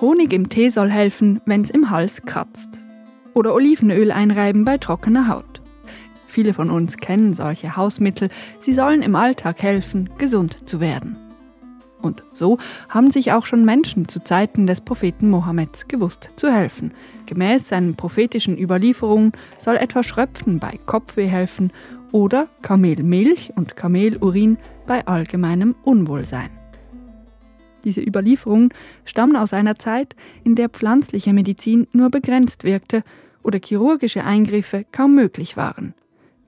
Honig im Tee soll helfen, wenn es im Hals kratzt. Oder Olivenöl einreiben bei trockener Haut. Viele von uns kennen solche Hausmittel. Sie sollen im Alltag helfen, gesund zu werden. Und so haben sich auch schon Menschen zu Zeiten des Propheten Mohammeds gewusst zu helfen. Gemäß seinen prophetischen Überlieferungen soll etwa Schröpfen bei Kopfweh helfen oder Kamelmilch und Kamelurin bei allgemeinem Unwohlsein. Diese Überlieferungen stammen aus einer Zeit, in der pflanzliche Medizin nur begrenzt wirkte oder chirurgische Eingriffe kaum möglich waren.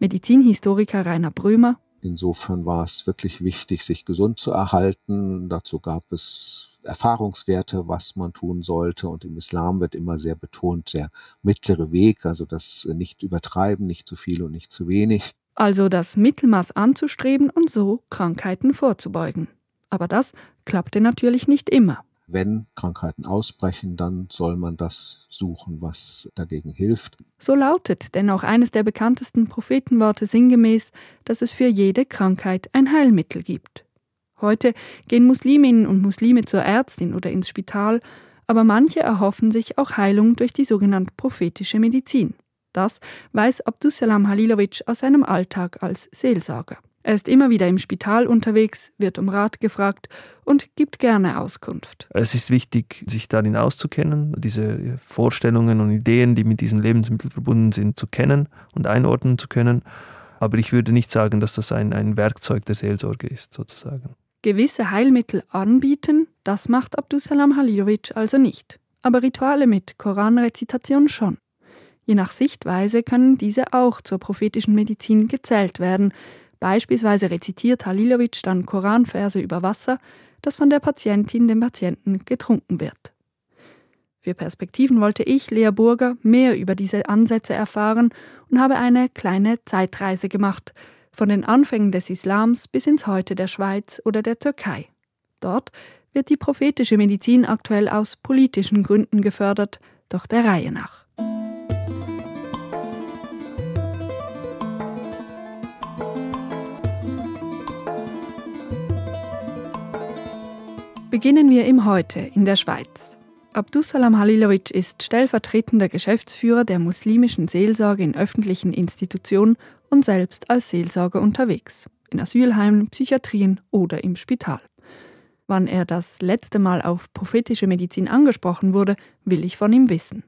Medizinhistoriker Rainer Brömer Insofern war es wirklich wichtig, sich gesund zu erhalten. Dazu gab es Erfahrungswerte, was man tun sollte. Und im Islam wird immer sehr betont, der mittlere Weg, also das nicht übertreiben, nicht zu viel und nicht zu wenig. Also das Mittelmaß anzustreben und so Krankheiten vorzubeugen. Aber das klappte natürlich nicht immer wenn Krankheiten ausbrechen, dann soll man das suchen, was dagegen hilft. So lautet denn auch eines der bekanntesten Prophetenworte sinngemäß, dass es für jede Krankheit ein Heilmittel gibt. Heute gehen Musliminnen und Muslime zur Ärztin oder ins Spital, aber manche erhoffen sich auch Heilung durch die sogenannte prophetische Medizin. Das weiß Abdussalam Halilovic aus seinem Alltag als Seelsorger. Er ist immer wieder im Spital unterwegs, wird um Rat gefragt und gibt gerne Auskunft. Es ist wichtig, sich darin auszukennen, diese Vorstellungen und Ideen, die mit diesen Lebensmitteln verbunden sind, zu kennen und einordnen zu können. Aber ich würde nicht sagen, dass das ein, ein Werkzeug der Seelsorge ist, sozusagen. Gewisse Heilmittel anbieten, das macht Abdusalam Halilovic also nicht. Aber Rituale mit Koranrezitation schon. Je nach Sichtweise können diese auch zur prophetischen Medizin gezählt werden, Beispielsweise rezitiert Halilovic dann Koranverse über Wasser, das von der Patientin dem Patienten getrunken wird. Für Perspektiven wollte ich, Lea Burger, mehr über diese Ansätze erfahren und habe eine kleine Zeitreise gemacht, von den Anfängen des Islams bis ins Heute der Schweiz oder der Türkei. Dort wird die prophetische Medizin aktuell aus politischen Gründen gefördert, doch der Reihe nach. Beginnen wir im Heute in der Schweiz. Abdussalam Halilovic ist stellvertretender Geschäftsführer der muslimischen Seelsorge in öffentlichen Institutionen und selbst als Seelsorger unterwegs, in Asylheimen, Psychiatrien oder im Spital. Wann er das letzte Mal auf prophetische Medizin angesprochen wurde, will ich von ihm wissen.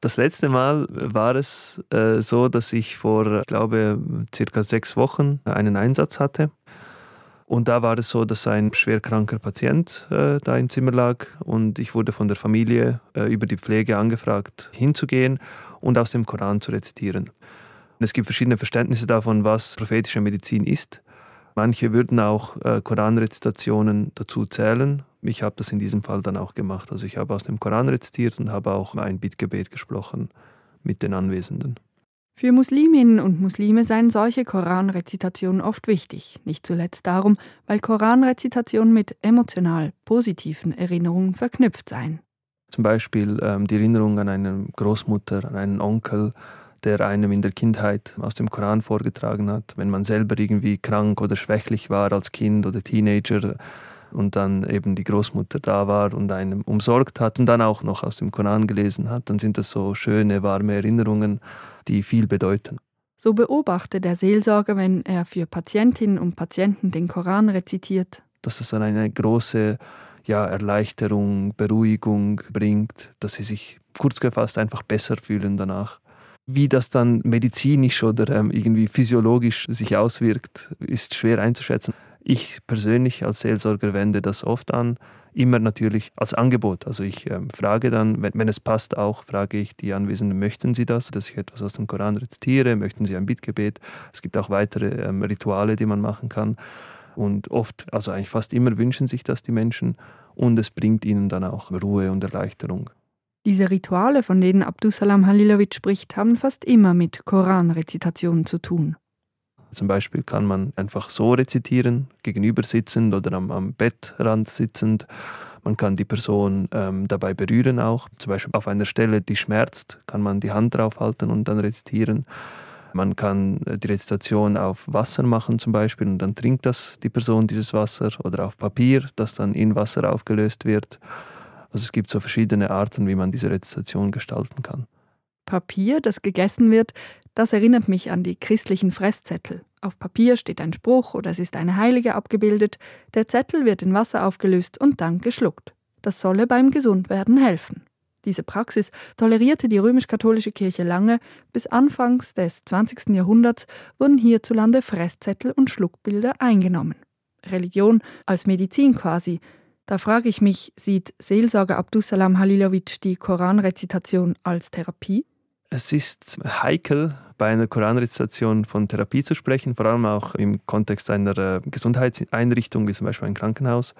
Das letzte Mal war es äh, so, dass ich vor, ich glaube, circa sechs Wochen einen Einsatz hatte und da war es so, dass ein schwerkranker Patient äh, da im Zimmer lag und ich wurde von der Familie äh, über die Pflege angefragt, hinzugehen und aus dem Koran zu rezitieren. Es gibt verschiedene Verständnisse davon, was prophetische Medizin ist. Manche würden auch äh, Koranrezitationen dazu zählen. Ich habe das in diesem Fall dann auch gemacht. Also ich habe aus dem Koran rezitiert und habe auch ein Bittgebet gesprochen mit den Anwesenden. Für Musliminnen und Muslime seien solche Koranrezitationen oft wichtig, nicht zuletzt darum, weil Koranrezitationen mit emotional positiven Erinnerungen verknüpft seien. Zum Beispiel ähm, die Erinnerung an eine Großmutter, an einen Onkel, der einem in der Kindheit aus dem Koran vorgetragen hat, wenn man selber irgendwie krank oder schwächlich war als Kind oder Teenager und dann eben die Großmutter da war und einem umsorgt hat und dann auch noch aus dem Koran gelesen hat, dann sind das so schöne, warme Erinnerungen die viel bedeuten. So beobachtet der Seelsorger, wenn er für Patientinnen und Patienten den Koran rezitiert. Dass es dann eine große ja, Erleichterung, Beruhigung bringt, dass sie sich kurz gefasst einfach besser fühlen danach. Wie das dann medizinisch oder ähm, irgendwie physiologisch sich auswirkt, ist schwer einzuschätzen. Ich persönlich als Seelsorger wende das oft an, immer natürlich als Angebot. Also ich ähm, frage dann, wenn, wenn, es passt, auch frage ich die Anwesenden, möchten Sie das, dass ich etwas aus dem Koran rezitiere, möchten Sie ein Bittgebet? Es gibt auch weitere ähm, Rituale, die man machen kann. Und oft, also eigentlich fast immer wünschen sich das die Menschen und es bringt ihnen dann auch Ruhe und Erleichterung. Diese Rituale, von denen Abdusalam Halilovic spricht, haben fast immer mit Koranrezitationen zu tun. Zum Beispiel kann man einfach so rezitieren, gegenüber sitzend oder am, am Bettrand sitzend. Man kann die Person ähm, dabei berühren auch. Zum Beispiel auf einer Stelle, die schmerzt, kann man die Hand draufhalten und dann rezitieren. Man kann äh, die Rezitation auf Wasser machen zum Beispiel und dann trinkt das die Person dieses Wasser oder auf Papier, das dann in Wasser aufgelöst wird. Also es gibt so verschiedene Arten, wie man diese Rezitation gestalten kann. Papier, das gegessen wird, das erinnert mich an die christlichen Fresszettel. Auf Papier steht ein Spruch oder es ist eine Heilige abgebildet. Der Zettel wird in Wasser aufgelöst und dann geschluckt. Das solle beim Gesundwerden helfen. Diese Praxis tolerierte die römisch-katholische Kirche lange, bis Anfangs des 20. Jahrhunderts wurden hierzulande Fresszettel und Schluckbilder eingenommen. Religion als Medizin quasi. Da frage ich mich, sieht Seelsorger Abdusalam Halilovic die Koranrezitation als Therapie? Es ist heikel, bei einer Koranrezitation von Therapie zu sprechen, vor allem auch im Kontext einer äh, Gesundheitseinrichtung, wie zum Beispiel ein Krankenhaus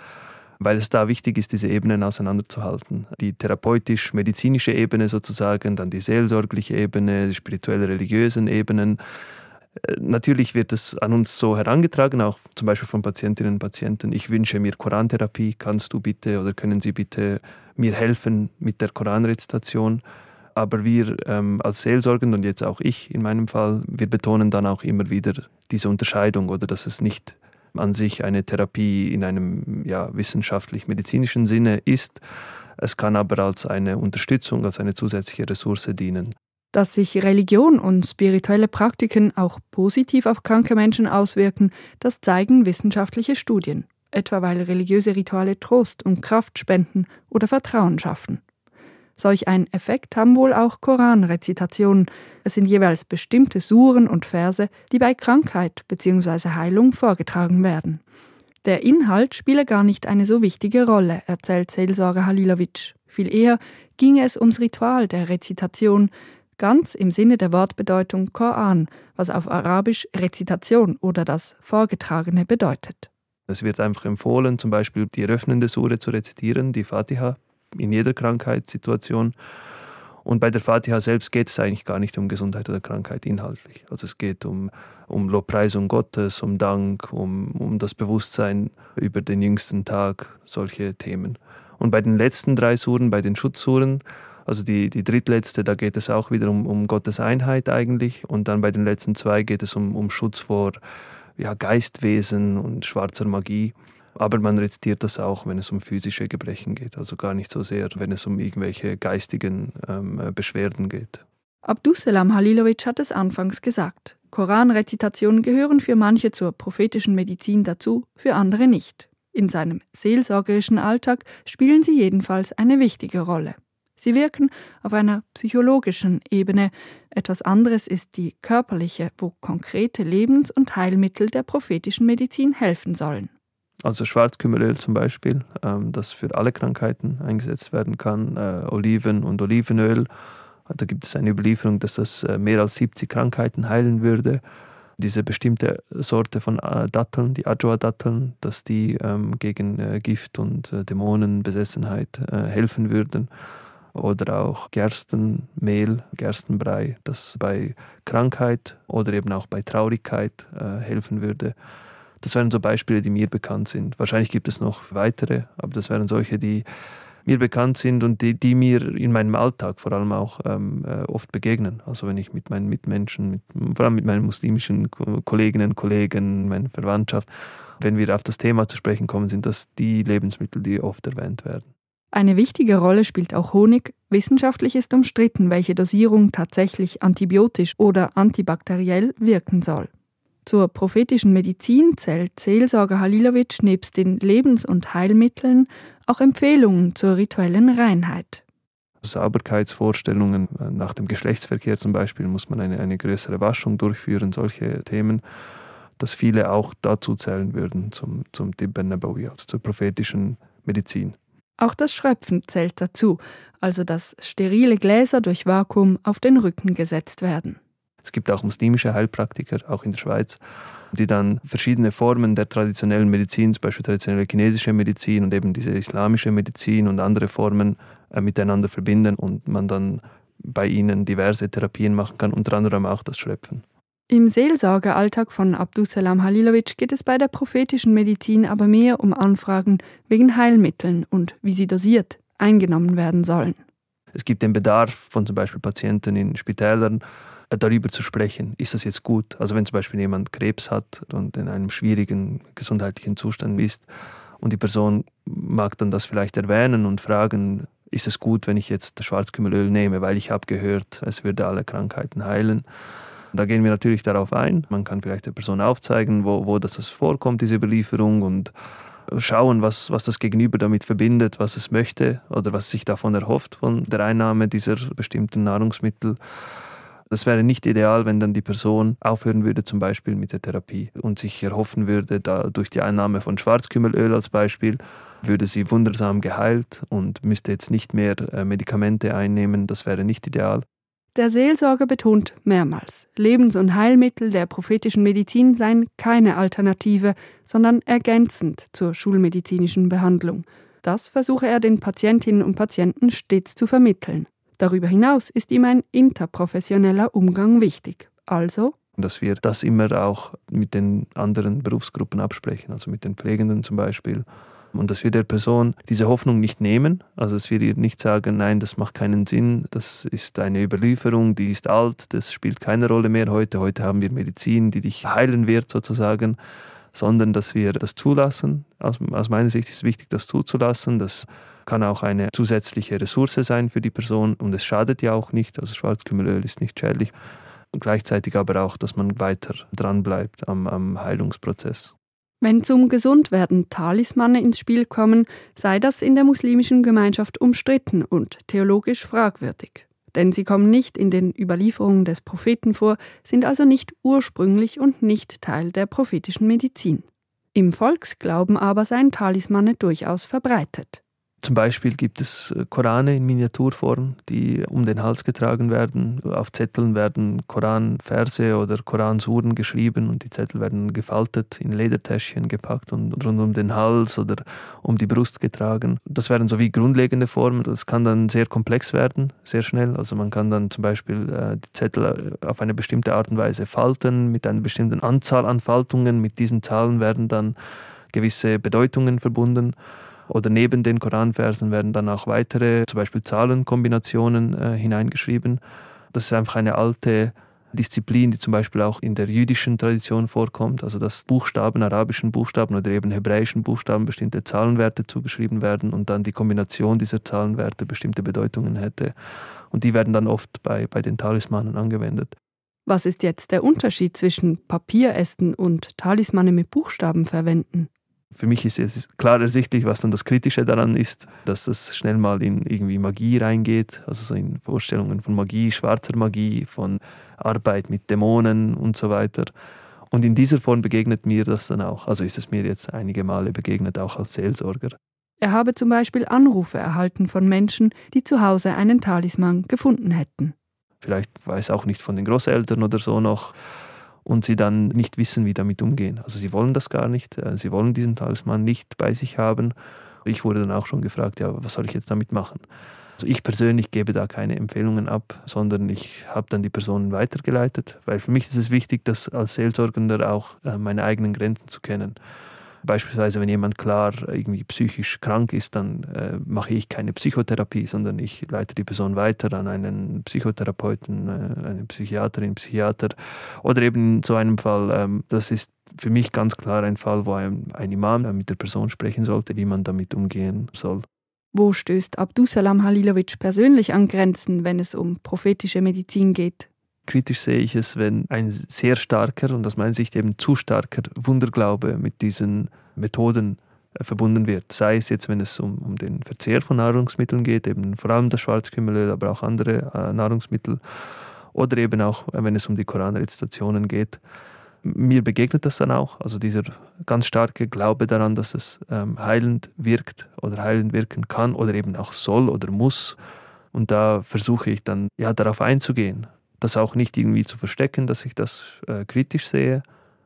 weil es da wichtig ist, diese Ebenen auseinanderzuhalten. Die therapeutisch-medizinische Ebene sozusagen, dann die seelsorgliche Ebene, die spirituell-religiösen Ebenen. Äh, natürlich wird es an uns so herangetragen, auch zum Beispiel von Patientinnen und Patienten. Ich wünsche mir Korantherapie, kannst du bitte oder können Sie bitte mir helfen mit der Koranrezitation? Aber wir ähm, als Seelsorgende und jetzt auch ich in meinem Fall, wir betonen dann auch immer wieder diese Unterscheidung oder dass es nicht an sich eine Therapie in einem ja, wissenschaftlich-medizinischen Sinne ist. Es kann aber als eine Unterstützung, als eine zusätzliche Ressource dienen. Dass sich Religion und spirituelle Praktiken auch positiv auf kranke Menschen auswirken, das zeigen wissenschaftliche Studien, etwa weil religiöse Rituale Trost und Kraft spenden oder Vertrauen schaffen. Solch einen Effekt haben wohl auch Koranrezitationen. Es sind jeweils bestimmte Suren und Verse, die bei Krankheit bzw. Heilung vorgetragen werden. Der Inhalt spiele gar nicht eine so wichtige Rolle, erzählt Seelsorger Halilovic. Viel eher ginge es ums Ritual der Rezitation, ganz im Sinne der Wortbedeutung Koran, was auf Arabisch Rezitation oder das Vorgetragene bedeutet. Es wird einfach empfohlen, zum Beispiel die eröffnende Sure zu rezitieren, die Fatiha, in jeder Krankheitssituation. Und bei der Fatiha selbst geht es eigentlich gar nicht um Gesundheit oder Krankheit inhaltlich. Also es geht um, um Lobpreisung Gottes, um Dank, um, um das Bewusstsein über den jüngsten Tag, solche Themen. Und bei den letzten drei Suren, bei den Schutzsuren, also die, die drittletzte, da geht es auch wieder um, um Gottes Einheit eigentlich. Und dann bei den letzten zwei geht es um, um Schutz vor ja, Geistwesen und schwarzer Magie. Aber man rezitiert das auch, wenn es um physische Gebrechen geht, also gar nicht so sehr, wenn es um irgendwelche geistigen ähm, Beschwerden geht. Abdusselam Halilovic hat es anfangs gesagt. Koranrezitationen gehören für manche zur prophetischen Medizin dazu, für andere nicht. In seinem seelsorgerischen Alltag spielen sie jedenfalls eine wichtige Rolle. Sie wirken auf einer psychologischen Ebene. Etwas anderes ist die körperliche, wo konkrete Lebens- und Heilmittel der prophetischen Medizin helfen sollen. Also Schwarzkümmelöl zum Beispiel, ähm, das für alle Krankheiten eingesetzt werden kann, äh, Oliven und Olivenöl. Da gibt es eine Überlieferung, dass das äh, mehr als 70 Krankheiten heilen würde. Diese bestimmte Sorte von äh, Datteln, die Ajwa-Datteln, dass die ähm, gegen äh, Gift und äh, Dämonenbesessenheit äh, helfen würden. Oder auch Gerstenmehl, Gerstenbrei, das bei Krankheit oder eben auch bei Traurigkeit helfen würde. Das wären so Beispiele, die mir bekannt sind. Wahrscheinlich gibt es noch weitere, aber das wären solche, die mir bekannt sind und die, die mir in meinem Alltag vor allem auch ähm, äh, oft begegnen. Also wenn ich mit meinen Mitmenschen, mit, vor allem mit meinen muslimischen Kolleginnen Kollegen, meiner Verwandtschaft, wenn wir auf das Thema zu sprechen kommen, sind das die Lebensmittel, die oft erwähnt werden. Eine wichtige Rolle spielt auch Honig. Wissenschaftlich ist umstritten, welche Dosierung tatsächlich antibiotisch oder antibakteriell wirken soll. Zur prophetischen Medizin zählt Seelsorger Halilovic nebst den Lebens- und Heilmitteln auch Empfehlungen zur rituellen Reinheit. Sauberkeitsvorstellungen äh, nach dem Geschlechtsverkehr zum Beispiel muss man eine, eine größere Waschung durchführen, solche Themen, dass viele auch dazu zählen würden zum, zum Tibben Nabawi, also zur prophetischen Medizin. Auch das Schröpfen zählt dazu, also dass sterile Gläser durch Vakuum auf den Rücken gesetzt werden. Es gibt auch muslimische Heilpraktiker, auch in der Schweiz, die dann verschiedene Formen der traditionellen Medizin, zum Beispiel traditionelle chinesische Medizin und eben diese islamische Medizin und andere Formen äh, miteinander verbinden und man dann bei ihnen diverse Therapien machen kann, unter anderem auch das Schröpfen. Im Seelsorgealltag von Abdusalam Halilovic geht es bei der prophetischen Medizin aber mehr um Anfragen wegen Heilmitteln und wie sie dosiert eingenommen werden sollen. Es gibt den Bedarf von zum Beispiel Patienten in Spitälern, darüber zu sprechen. Ist das jetzt gut? Also wenn zum Beispiel jemand Krebs hat und in einem schwierigen gesundheitlichen Zustand ist Und die Person mag dann das vielleicht erwähnen und fragen, ist es gut, wenn ich jetzt Schwarzkümmelöl nehme, weil ich habe gehört, es würde alle Krankheiten heilen. Da gehen wir natürlich darauf ein. Man kann vielleicht der Person aufzeigen, wo, wo das vorkommt, diese Überlieferung und schauen, was, was das Gegenüber damit verbindet, was es möchte oder was sich davon erhofft von der Einnahme dieser bestimmten Nahrungsmittel. Das wäre nicht ideal, wenn dann die Person aufhören würde, zum Beispiel mit der Therapie und sich erhoffen würde, da durch die Einnahme von Schwarzkümmelöl als Beispiel, würde sie wundersam geheilt und müsste jetzt nicht mehr äh, Medikamente einnehmen. Das wäre nicht ideal. Der Seelsorger betont mehrmals, Lebens- und Heilmittel der prophetischen Medizin seien keine Alternative, sondern ergänzend zur schulmedizinischen Behandlung. Das versuche er den Patientinnen und Patienten stets zu vermitteln. Darüber hinaus ist ihm ein interprofessioneller Umgang wichtig. Also dass wir das immer auch mit den anderen Berufsgruppen absprechen, also mit den Pflegenden zum Beispiel und dass wir der Person diese Hoffnung nicht nehmen, also dass wir ihr nicht sagen, nein, das macht keinen Sinn, das ist eine Überlieferung, die ist alt, das spielt keine Rolle mehr heute, heute haben wir Medizin, die dich heilen wird sozusagen, sondern dass wir das zulassen. Aus, aus meiner Sicht ist es wichtig, das zuzulassen, das kann auch eine zusätzliche Ressource sein für die Person und es schadet ja auch nicht, also Schwarzkümmelöl ist nicht schädlich. Und gleichzeitig aber auch, dass man weiter dranbleibt am, am Heilungsprozess. Wenn zum Gesundwerden Talismane ins Spiel kommen, sei das in der muslimischen Gemeinschaft umstritten und theologisch fragwürdig. Denn sie kommen nicht in den Überlieferungen des Propheten vor, sind also nicht ursprünglich und nicht Teil der prophetischen Medizin. Im Volksglauben aber seien Talismane durchaus verbreitet. Zum Beispiel gibt es äh, Korane in Miniaturform, die um den Hals getragen werden. Auf Zetteln werden Koranverse oder Koransuren geschrieben und die Zettel werden gefaltet, in Ledertäschchen gepackt und rund um den Hals oder um die Brust getragen. Das wären so wie grundlegende Formen. Das kann dann sehr komplex werden, sehr schnell. Also man kann dann zum Beispiel äh, die Zettel äh, auf eine bestimmte Art und Weise falten, mit einer bestimmten Anzahl an Faltungen. Mit diesen Zahlen werden dann gewisse Bedeutungen verbunden. Oder neben den Koranversen werden dann auch weitere, zum Beispiel Zahlenkombinationen äh, hineingeschrieben. Das ist einfach eine alte Disziplin, die zum Beispiel auch in der jüdischen Tradition vorkommt, also dass Buchstaben, arabischen Buchstaben oder eben hebräischen Buchstaben bestimmte Zahlenwerte zugeschrieben werden und dann die Kombination dieser Zahlenwerte bestimmte Bedeutungen hätte. Und die werden dann oft bei, bei den Talismanen angewendet. Was ist jetzt der Unterschied zwischen Papierästen und Talismane mit Buchstaben verwenden? Für mich ist es klar ersichtlich, was dann das Kritische daran ist, dass es schnell mal in irgendwie Magie reingeht, also so in Vorstellungen von Magie, schwarzer Magie, von Arbeit mit Dämonen und so weiter. Und in dieser Form begegnet mir das dann auch. Also ist es mir jetzt einige Male begegnet, auch als Seelsorger. Er habe zum Beispiel Anrufe erhalten von Menschen, die zu Hause einen Talisman gefunden hätten. Vielleicht weiß auch nicht von den Großeltern oder so noch, und sie dann nicht wissen, wie damit umgehen. Also sie wollen das gar nicht, äh, sie wollen diesen Talisman nicht bei sich haben. Ich wurde dann auch schon gefragt, ja, was soll ich jetzt damit machen? Also ich persönlich gebe da keine Empfehlungen ab, sondern ich habe dann die Personen weitergeleitet, weil für mich ist es wichtig, das als Seelsorgender auch äh, meine eigenen Grenzen zu kennen. Beispielsweise, wenn jemand klar irgendwie psychisch krank ist, dann äh, mache ich keine Psychotherapie, sondern ich leite die Person weiter an einen Psychotherapeuten, äh, eine Psychiaterin, Psychiater. Oder eben in so einem Fall, ähm, das ist für mich ganz klar ein Fall, wo ein, ein Imam mit der Person sprechen sollte, wie man damit umgehen soll. Wo stößt Abdusalam Halilovic persönlich an Grenzen, wenn es um prophetische Medizin geht? Kritisch sehe ich es, wenn ein sehr starker und aus meiner Sicht eben zu starker Wunderglaube mit diesen Methoden äh, verbunden wird. Sei es jetzt, wenn es um, um den Verzehr von Nahrungsmitteln geht, eben vor allem das Schwarzkümmelöl, aber auch andere äh, Nahrungsmittel, oder eben auch, äh, wenn es um die Koranrezitationen geht. Mir begegnet das dann auch, also dieser ganz starke Glaube daran, dass es ähm, heilend wirkt oder heilend wirken kann oder eben auch soll oder muss. Und da versuche ich dann ja darauf einzugehen das auch nicht irgendwie zu verstecken, dass ich das äh, kritisch sehe.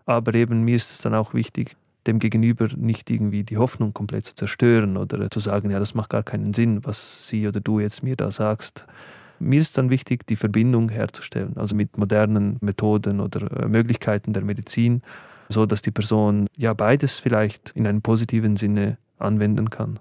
Aber eben mir ist es dann auch wichtig, dem Gegenüber nicht irgendwie die Hoffnung komplett zu zerstören oder zu sagen, ja, das macht gar keinen Sinn, was sie oder du jetzt mir da sagst. Mir ist dann wichtig, die Verbindung herzustellen, also mit modernen Methoden oder äh, Möglichkeiten der Medizin, so dass die Person ja beides vielleicht in einem positiven Sinne anwenden kann.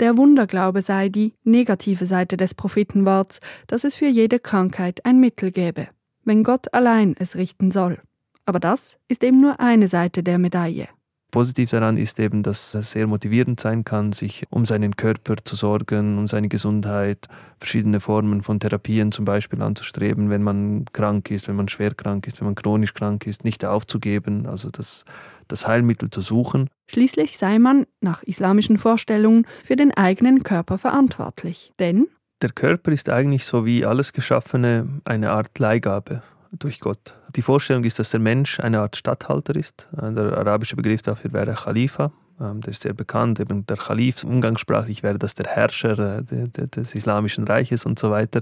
Der Wunderglaube sei die negative Seite des Prophetenworts, dass es für jede Krankheit ein Mittel gäbe, wenn Gott allein es richten soll. Aber das ist eben nur eine Seite der Medaille. Positiv daran ist eben, dass es sehr motivierend sein kann, sich um seinen Körper zu sorgen, um seine Gesundheit, verschiedene Formen von Therapien zum Beispiel anzustreben, wenn man krank ist, wenn man schwer krank ist, wenn man chronisch krank ist, nicht aufzugeben, also das, das Heilmittel zu suchen. Schließlich sei man nach islamischen Vorstellungen für den eigenen Körper verantwortlich. Denn der Körper ist eigentlich so wie alles Geschaffene eine Art Leihgabe durch Gott. Die Vorstellung ist, dass der Mensch eine Art Statthalter ist. Äh, der arabische Begriff dafür wäre Khalifa. Ähm, der ist sehr bekannt. Eben der Khalif, umgangssprachlich wäre das der Herrscher äh, des Islamischen Reiches und so weiter.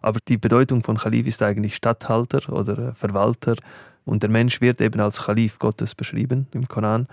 Aber die Bedeutung von Khalif ist eigentlich Statthalter oder Verwalter. Und der Mensch wird eben als Khalif Gottes beschrieben im Koran.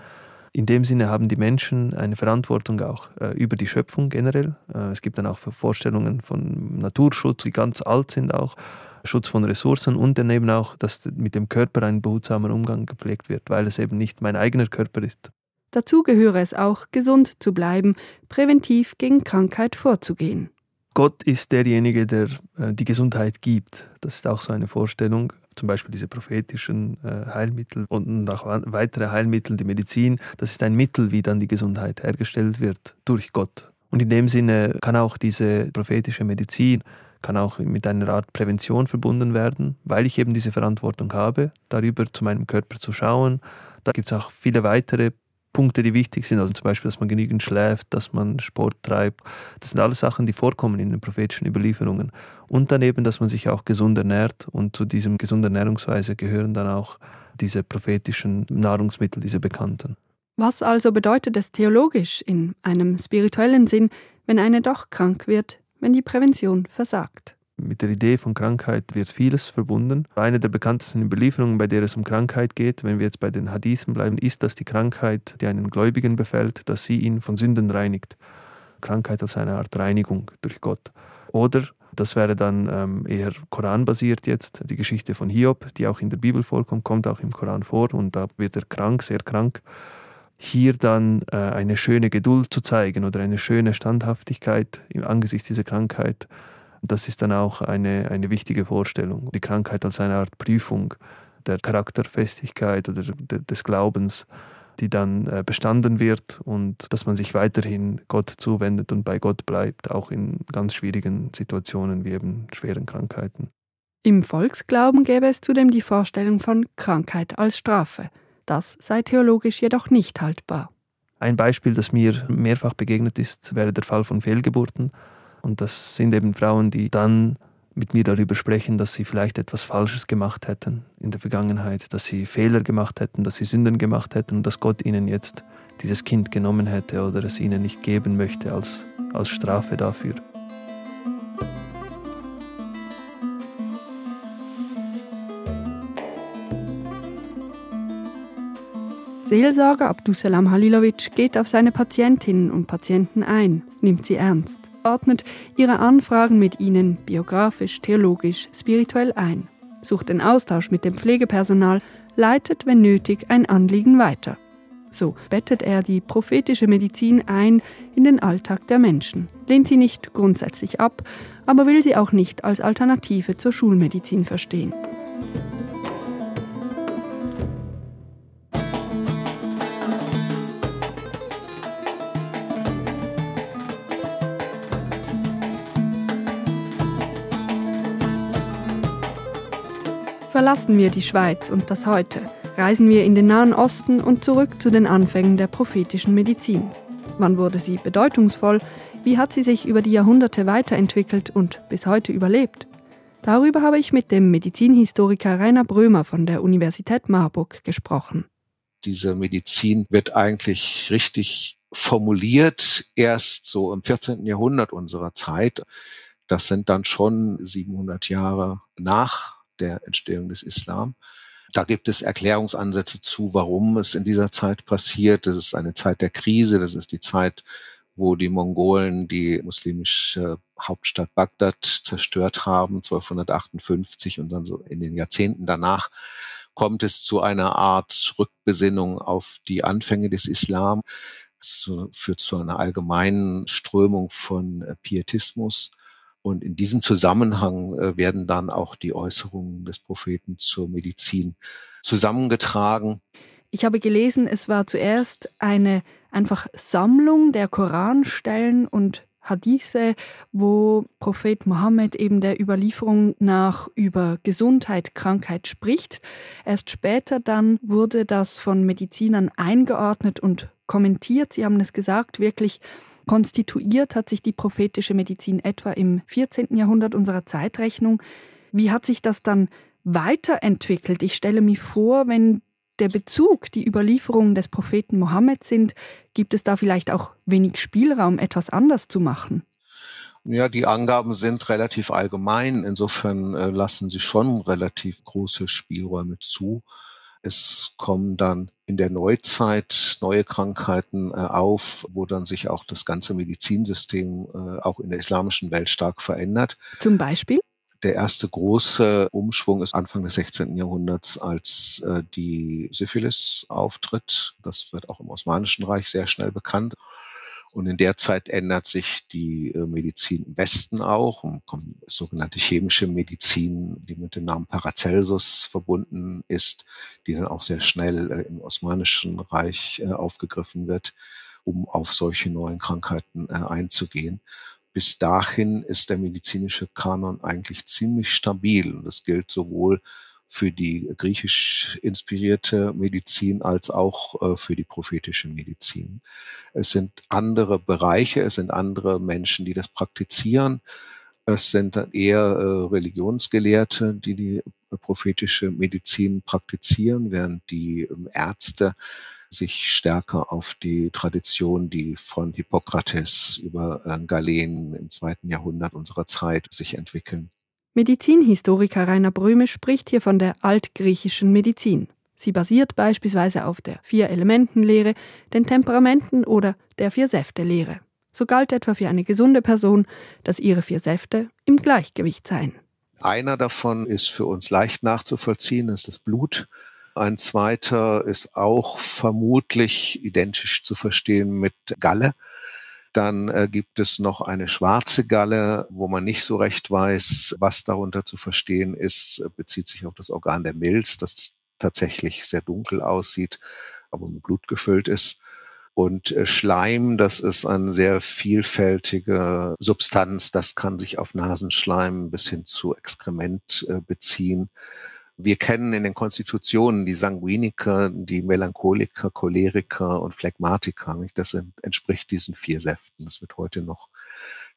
In dem Sinne haben die Menschen eine Verantwortung auch äh, über die Schöpfung generell. Äh, es gibt dann auch Vorstellungen von Naturschutz, die ganz alt sind auch. Schutz von Ressourcen und dann eben auch, dass mit dem Körper ein behutsamer Umgang gepflegt wird, weil es eben nicht mein eigener Körper ist. Dazu gehöre es auch, gesund zu bleiben, präventiv gegen Krankheit vorzugehen. Gott ist derjenige, der äh, die Gesundheit gibt. Das ist auch so eine Vorstellung. Zum Beispiel diese prophetischen äh, Heilmittel und auch weitere Heilmittel, die Medizin. Das ist ein Mittel, wie dann die Gesundheit hergestellt wird durch Gott. Und in dem Sinne kann auch diese prophetische Medizin kann auch mit einer Art Prävention verbunden werden, weil ich eben diese Verantwortung habe, darüber zu meinem Körper zu schauen. Da gibt es auch viele weitere Punkte, die wichtig sind, also zum Beispiel, dass man genügend schläft, dass man Sport treibt. Das sind alles Sachen, die vorkommen in den prophetischen Überlieferungen. Und dann eben, dass man sich auch gesund ernährt und zu diesem gesunden Ernährungsweise gehören dann auch diese prophetischen Nahrungsmittel, diese bekannten. Was also bedeutet es theologisch in einem spirituellen Sinn, wenn eine doch krank wird, wenn die Prävention versagt. Mit der Idee von Krankheit wird vieles verbunden. Eine der bekanntesten Überlieferungen, bei der es um Krankheit geht, wenn wir jetzt bei den Hadithen bleiben, ist, dass die Krankheit, die einen Gläubigen befällt, dass sie ihn von Sünden reinigt. Krankheit als eine Art Reinigung durch Gott. Oder das wäre dann ähm, eher Koranbasiert jetzt. Die Geschichte von Hiob, die auch in der Bibel vorkommt, kommt auch im Koran vor und da wird er krank, sehr krank hier dann äh, eine schöne Geduld zu zeigen oder eine schöne Standhaftigkeit angesichts dieser Krankheit, das ist dann auch eine, eine wichtige Vorstellung. Die Krankheit als eine Art Prüfung der Charakterfestigkeit oder des Glaubens, die dann äh, bestanden wird und dass man sich weiterhin Gott zuwendet und bei Gott bleibt, auch in ganz schwierigen Situationen wie eben schweren Krankheiten. Im Volksglauben gäbe es zudem die Vorstellung von Krankheit als Strafe. Das sei theologisch jedoch nicht haltbar. Ein Beispiel, das mir mehrfach begegnet ist, wäre der Fall von Fehlgeburten. Und das sind eben Frauen, die dann mit mir darüber sprechen, dass sie vielleicht etwas Falsches gemacht hätten in der Vergangenheit, dass sie Fehler gemacht hätten, dass sie Sünden gemacht hätten und dass Gott ihnen jetzt dieses Kind genommen hätte oder es ihnen nicht geben möchte als, als Strafe dafür. Seelsorger Abdusalam Halilovic geht auf seine Patientinnen und Patienten ein, nimmt sie ernst, ordnet ihre Anfragen mit ihnen biografisch, theologisch, spirituell ein, sucht den Austausch mit dem Pflegepersonal, leitet, wenn nötig, ein Anliegen weiter. So bettet er die prophetische Medizin ein in den Alltag der Menschen, lehnt sie nicht grundsätzlich ab, aber will sie auch nicht als Alternative zur Schulmedizin verstehen. Verlassen wir die Schweiz und das Heute, reisen wir in den Nahen Osten und zurück zu den Anfängen der prophetischen Medizin. Wann wurde sie bedeutungsvoll? Wie hat sie sich über die Jahrhunderte weiterentwickelt und bis heute überlebt? Darüber habe ich mit dem Medizinhistoriker Rainer Brömer von der Universität Marburg gesprochen. Diese Medizin wird eigentlich richtig formuliert erst so im 14. Jahrhundert unserer Zeit. Das sind dann schon 700 Jahre nach der Entstehung des Islam. Da gibt es Erklärungsansätze zu, warum es in dieser Zeit passiert. Das ist eine Zeit der Krise, das ist die Zeit, wo die Mongolen die muslimische Hauptstadt Bagdad zerstört haben, 1258 und dann so in den Jahrzehnten danach kommt es zu einer Art Rückbesinnung auf die Anfänge des Islam. Es führt zu einer allgemeinen Strömung von Pietismus und in diesem Zusammenhang äh, werden dann auch die Äußerungen des Propheten zur Medizin zusammengetragen. Ich habe gelesen, es war zuerst eine einfach Sammlung der Koranstellen und Hadithe, wo Prophet Mohammed eben der Überlieferung nach über Gesundheit, Krankheit spricht. Erst später dann wurde das von Medizinern eingeordnet und kommentiert. Sie haben es gesagt, wirklich konstituiert hat sich die prophetische Medizin etwa im 14. Jahrhundert unserer Zeitrechnung. Wie hat sich das dann weiterentwickelt? Ich stelle mir vor, wenn der Bezug die Überlieferungen des Propheten Mohammed sind, gibt es da vielleicht auch wenig Spielraum, etwas anders zu machen? Ja, die Angaben sind relativ allgemein. Insofern äh, lassen sie schon relativ große Spielräume zu. Es kommen dann in der Neuzeit neue Krankheiten äh, auf, wo dann sich auch das ganze Medizinsystem äh, auch in der islamischen Welt stark verändert. Zum Beispiel? Der erste große Umschwung ist Anfang des 16. Jahrhunderts, als äh, die Syphilis auftritt. Das wird auch im Osmanischen Reich sehr schnell bekannt. Und in der Zeit ändert sich die äh, Medizin im Westen auch und kommt sogenannte chemische Medizin, die mit dem Namen Paracelsus verbunden ist, die dann auch sehr schnell äh, im Osmanischen Reich äh, aufgegriffen wird, um auf solche neuen Krankheiten einzugehen bis dahin ist der medizinische Kanon eigentlich ziemlich stabil. Und das gilt sowohl für die griechisch inspirierte Medizin als auch äh, für die prophetische Medizin. Es sind andere Bereiche, es sind andere Menschen, die das praktizieren. Es sind dann eher äh, Religionsgelehrte, die die prophetische Medizin praktizieren, während die ähm, Ärzte sich stärker auf die Tradition, die von Hippokrates über äh, Galen im zweiten Jahrhundert unserer Zeit sich entwickeln. Medizinhistoriker Rainer Bröme spricht hier von der altgriechischen Medizin. Sie basiert beispielsweise auf der Vier-Elementen-Lehre, den Temperamenten oder der Vier-Säfte-Lehre. So galt etwa für eine gesunde Person, dass ihre vier Säfte im Gleichgewicht seien. Einer davon ist für uns leicht nachzuvollziehen, ist das Blut. Ein zweiter ist auch vermutlich identisch zu verstehen mit Galle. Dann äh, gibt es noch eine schwarze Galle, wo man nicht so recht weiß, was darunter zu verstehen ist, bezieht sich auf das Organ der Milz, das tatsächlich sehr dunkel aussieht, aber mit Blut gefüllt ist. Und äh, Schleim, das ist eine sehr vielfältige Substanz, das kann sich auf Nasenschleim bis hin zu Exkrement äh, beziehen. Wir kennen in den Konstitutionen die Sanguiniker, die Melancholiker, Choleriker und Phlegmatiker. Nicht? Das entspricht diesen vier Säften. Das wird heute noch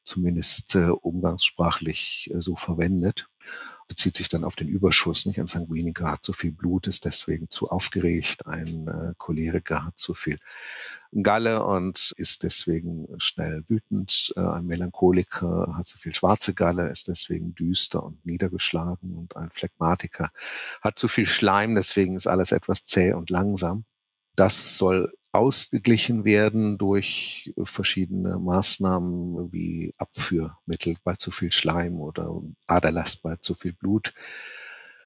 zumindest äh, umgangssprachlich äh, so verwendet bezieht sich dann auf den Überschuss. Nicht? Ein Sanguiniker hat zu viel Blut, ist deswegen zu aufgeregt. Ein äh, Choleriker hat zu viel Galle und ist deswegen schnell wütend. Äh, ein Melancholiker hat zu viel schwarze Galle, ist deswegen düster und niedergeschlagen. Und ein Phlegmatiker hat zu viel Schleim, deswegen ist alles etwas zäh und langsam. Das soll ausgeglichen werden durch verschiedene Maßnahmen wie Abführmittel bei zu viel Schleim oder Aderlast bei zu viel Blut.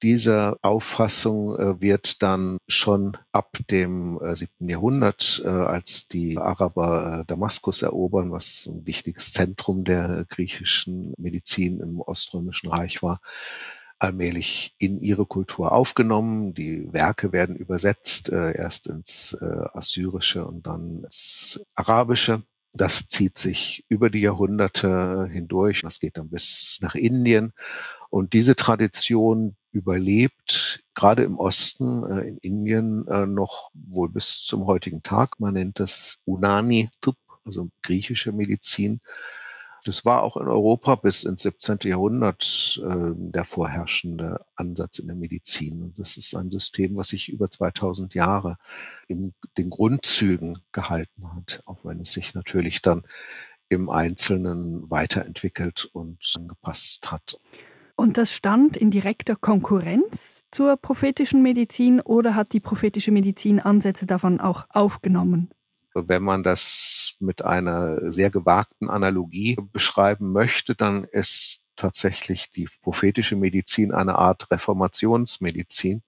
Diese Auffassung äh, wird dann schon ab dem äh, siebten Jahrhundert, äh, als die Araber Damaskus erobern, was ein wichtiges Zentrum der griechischen Medizin im Oströmischen Reich war, allmählich in ihre Kultur aufgenommen. Die Werke werden übersetzt, äh, erst ins äh, Assyrische und dann ins Arabische. Das zieht sich über die Jahrhunderte hindurch. Das geht dann bis nach Indien. Und diese Tradition überlebt gerade im Osten, äh, in Indien, äh, noch wohl bis zum heutigen Tag. Man nennt das Unani-Tup, also griechische Medizin. Das war auch in Europa bis ins 17. Jahrhundert äh, der vorherrschende Ansatz in der Medizin. Und das ist ein System, was sich über 2000 Jahre in den Grundzügen gehalten hat, auch wenn es sich natürlich dann im Einzelnen weiterentwickelt und angepasst hat. Und das stand in direkter Konkurrenz zur prophetischen Medizin oder hat die prophetische Medizin Ansätze davon auch aufgenommen? Wenn man das mit einer sehr gewagten Analogie beschreiben möchte, dann ist tatsächlich die prophetische Medizin eine Art Reformationsmedizin.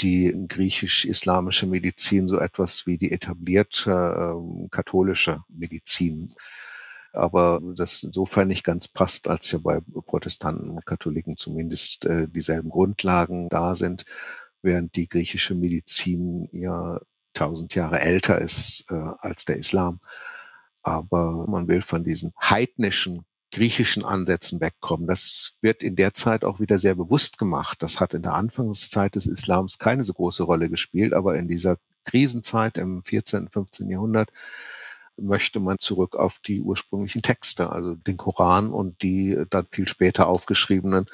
Die griechisch-islamische Medizin so etwas wie die etablierte äh, katholische Medizin aber das insofern nicht ganz passt, als ja bei Protestanten und Katholiken zumindest äh, dieselben Grundlagen da sind, während die griechische Medizin ja tausend Jahre älter ist äh, als der Islam. Aber man will von diesen heidnischen griechischen Ansätzen wegkommen. Das wird in der Zeit auch wieder sehr bewusst gemacht. Das hat in der Anfangszeit des Islams keine so große Rolle gespielt, aber in dieser Krisenzeit im 14., 15. Jahrhundert möchte man zurück auf die ursprünglichen Texte, also den Koran und die dann viel später aufgeschriebenen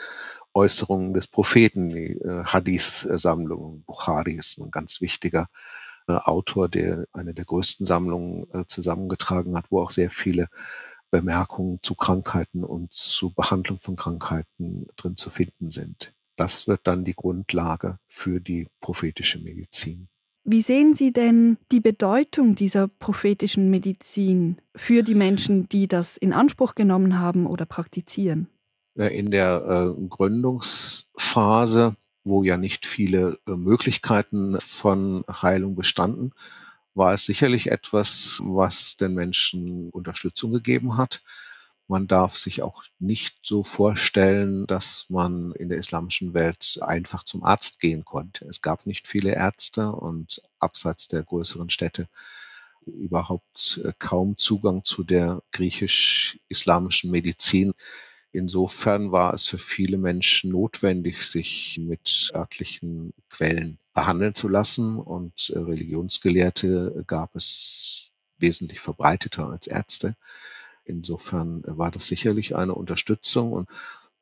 Äußerungen des Propheten, die äh, Hadith-Sammlung. Bukhari ist ein ganz wichtiger äh, Autor, der eine der größten Sammlungen äh, zusammengetragen hat, wo auch sehr viele Bemerkungen zu Krankheiten und zu Behandlung von Krankheiten drin zu finden sind. Das wird dann die Grundlage für die prophetische Medizin. Wie sehen Sie denn die Bedeutung dieser prophetischen Medizin für die Menschen, die das in Anspruch genommen haben oder praktizieren? In der äh, Gründungsphase, wo ja nicht viele äh, Möglichkeiten von Heilung bestanden, war es sicherlich etwas, was den Menschen Unterstützung gegeben hat. Man darf sich auch nicht so vorstellen, dass man in der islamischen Welt einfach zum Arzt gehen konnte. Es gab nicht viele Ärzte und abseits der größeren Städte überhaupt äh, kaum Zugang zu der griechisch-islamischen Medizin. Insofern war es für viele Menschen notwendig, sich mit örtlichen Quellen behandeln zu lassen. Und äh, Religionsgelehrte gab es wesentlich verbreiteter als Ärzte. Insofern war das sicherlich eine Unterstützung. Und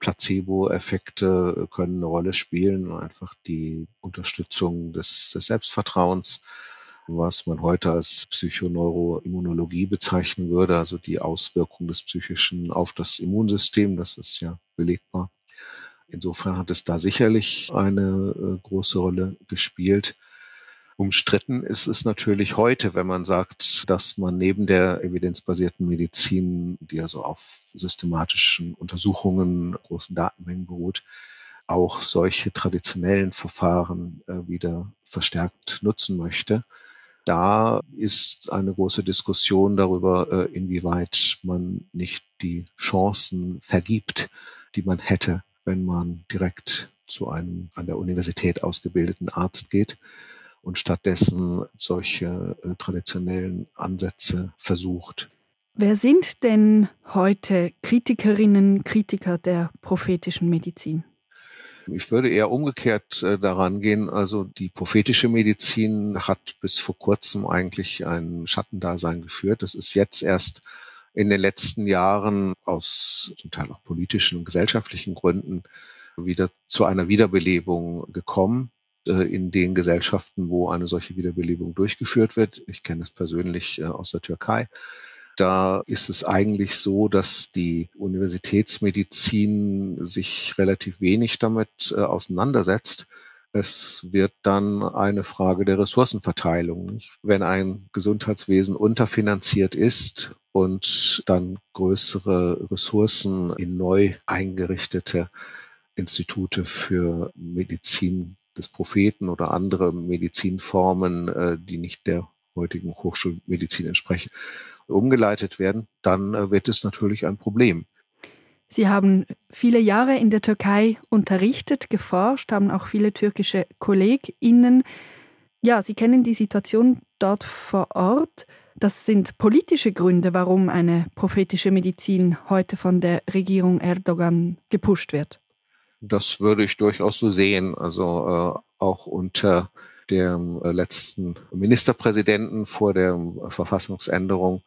Placebo-Effekte können eine Rolle spielen, einfach die Unterstützung des, des Selbstvertrauens, was man heute als Psychoneuroimmunologie bezeichnen würde, also die Auswirkung des Psychischen auf das Immunsystem, das ist ja belegbar. Insofern hat es da sicherlich eine äh, große Rolle gespielt. Umstritten ist es natürlich heute, wenn man sagt, dass man neben der evidenzbasierten Medizin, die also auf systematischen Untersuchungen, großen Datenmengen beruht, auch solche traditionellen Verfahren äh, wieder verstärkt nutzen möchte. Da ist eine große Diskussion darüber, äh, inwieweit man nicht die Chancen vergibt, die man hätte, wenn man direkt zu einem an der Universität ausgebildeten Arzt geht und stattdessen solche äh, traditionellen Ansätze versucht. Wer sind denn heute Kritikerinnen, Kritiker der prophetischen Medizin? Ich würde eher umgekehrt äh, daran gehen. Also die prophetische Medizin hat bis vor kurzem eigentlich ein Schattendasein geführt. Das ist jetzt erst in den letzten Jahren aus zum Teil auch politischen und gesellschaftlichen Gründen wieder zu einer Wiederbelebung gekommen. Äh, in den Gesellschaften, wo eine solche Wiederbelebung durchgeführt wird. Ich kenne es persönlich äh, aus der Türkei. Da ist es eigentlich so, dass die Universitätsmedizin sich relativ wenig damit äh, auseinandersetzt. Es wird dann eine Frage der Ressourcenverteilung. Wenn ein Gesundheitswesen unterfinanziert ist und dann größere Ressourcen in neu eingerichtete Institute für Medizin des Propheten oder andere Medizinformen, äh, die nicht der heutigen Hochschulmedizin entsprechen, umgeleitet werden, dann äh, wird es natürlich ein Problem. Sie haben viele Jahre in der Türkei unterrichtet, geforscht, haben auch viele türkische KollegInnen. Ja, Sie kennen die Situation dort vor Ort. Das sind politische Gründe, warum eine prophetische Medizin heute von der Regierung Erdogan gepusht wird. Das würde ich durchaus so sehen. Also äh, auch unter dem äh, letzten Ministerpräsidenten vor der Verfassungsänderung,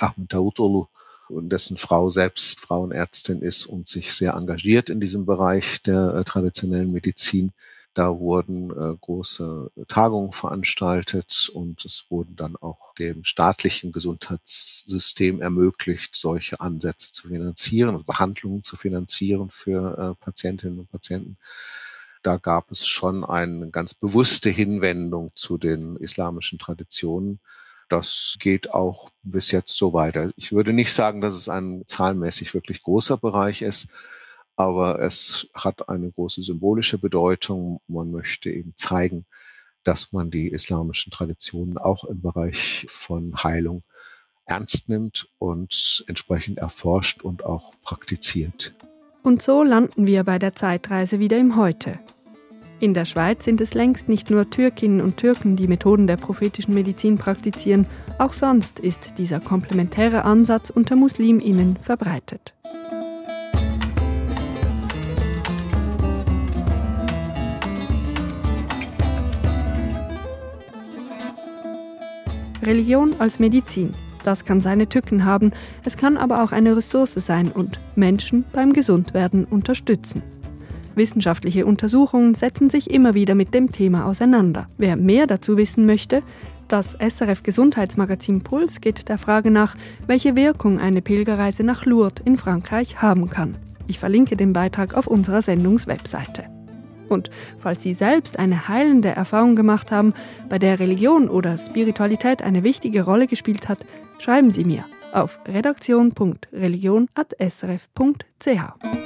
Ahmed Davutoglu, dessen Frau selbst Frauenärztin ist und sich sehr engagiert in diesem Bereich der äh, traditionellen Medizin. Da wurden äh, große Tagungen veranstaltet und es wurden dann auch dem staatlichen Gesundheitssystem ermöglicht, solche Ansätze zu finanzieren und Behandlungen zu finanzieren für äh, Patientinnen und Patienten. Da gab es schon eine ganz bewusste Hinwendung zu den islamischen Traditionen. Das geht auch bis jetzt so weiter. Ich würde nicht sagen, dass es ein zahlenmäßig wirklich großer Bereich ist, aber es hat eine große symbolische Bedeutung. Man möchte eben zeigen, dass man die islamischen Traditionen auch im Bereich von Heilung ernst nimmt und entsprechend erforscht und auch praktiziert. Und so landen wir bei der Zeitreise wieder im Heute. In der Schweiz sind es längst nicht nur Türkinnen und Türken, die Methoden der prophetischen Medizin praktizieren, auch sonst ist dieser komplementäre Ansatz unter Musliminnen verbreitet. Religion als Medizin. Das kann seine Tücken haben, es kann aber auch eine Ressource sein und Menschen beim Gesundwerden unterstützen. Wissenschaftliche Untersuchungen setzen sich immer wieder mit dem Thema auseinander. Wer mehr dazu wissen möchte, das SRF Gesundheitsmagazin Puls geht der Frage nach, welche Wirkung eine Pilgerreise nach Lourdes in Frankreich haben kann. Ich verlinke den Beitrag auf unserer Sendungswebseite. Und falls Sie selbst eine heilende Erfahrung gemacht haben, bei der Religion oder Spiritualität eine wichtige Rolle gespielt hat, schreiben Sie mir auf redaktion.religion.srf.ch.